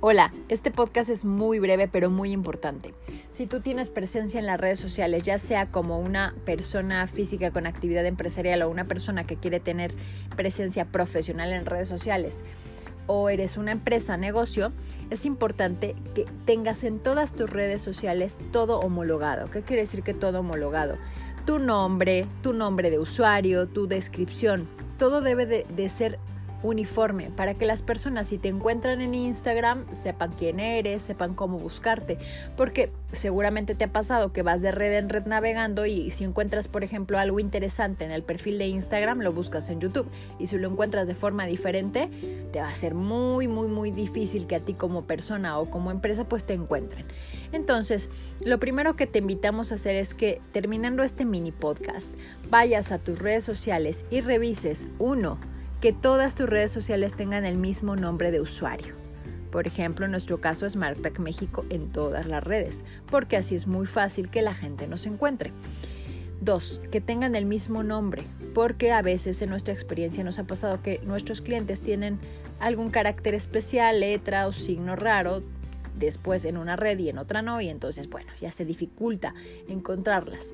Hola, este podcast es muy breve pero muy importante. Si tú tienes presencia en las redes sociales, ya sea como una persona física con actividad empresarial o una persona que quiere tener presencia profesional en redes sociales, o eres una empresa, negocio, es importante que tengas en todas tus redes sociales todo homologado. ¿Qué quiere decir que todo homologado? Tu nombre, tu nombre de usuario, tu descripción, todo debe de, de ser uniforme para que las personas si te encuentran en Instagram sepan quién eres, sepan cómo buscarte, porque seguramente te ha pasado que vas de red en red navegando y si encuentras por ejemplo algo interesante en el perfil de Instagram lo buscas en YouTube y si lo encuentras de forma diferente te va a ser muy muy muy difícil que a ti como persona o como empresa pues te encuentren. Entonces, lo primero que te invitamos a hacer es que terminando este mini podcast vayas a tus redes sociales y revises uno que todas tus redes sociales tengan el mismo nombre de usuario. Por ejemplo, en nuestro caso es Martac México en todas las redes, porque así es muy fácil que la gente nos encuentre. Dos, que tengan el mismo nombre, porque a veces en nuestra experiencia nos ha pasado que nuestros clientes tienen algún carácter especial, letra o signo raro, después en una red y en otra no, y entonces, bueno, ya se dificulta encontrarlas.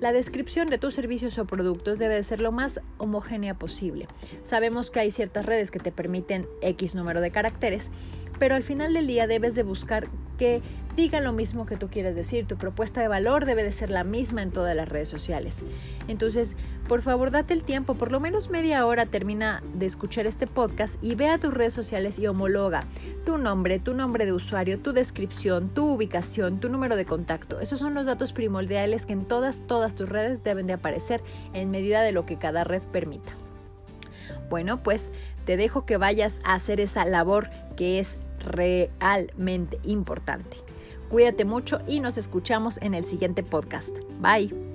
La descripción de tus servicios o productos debe ser lo más homogénea posible. Sabemos que hay ciertas redes que te permiten X número de caracteres, pero al final del día debes de buscar que diga lo mismo que tú quieres decir. Tu propuesta de valor debe de ser la misma en todas las redes sociales. Entonces, por favor, date el tiempo, por lo menos media hora termina de escuchar este podcast y ve a tus redes sociales y homologa tu nombre, tu nombre de usuario, tu descripción, tu ubicación, tu número de contacto. Esos son los datos primordiales que en todas, todas tus redes deben de aparecer en medida de lo que cada red permita. Bueno, pues te dejo que vayas a hacer esa labor que es realmente importante. Cuídate mucho y nos escuchamos en el siguiente podcast. Bye.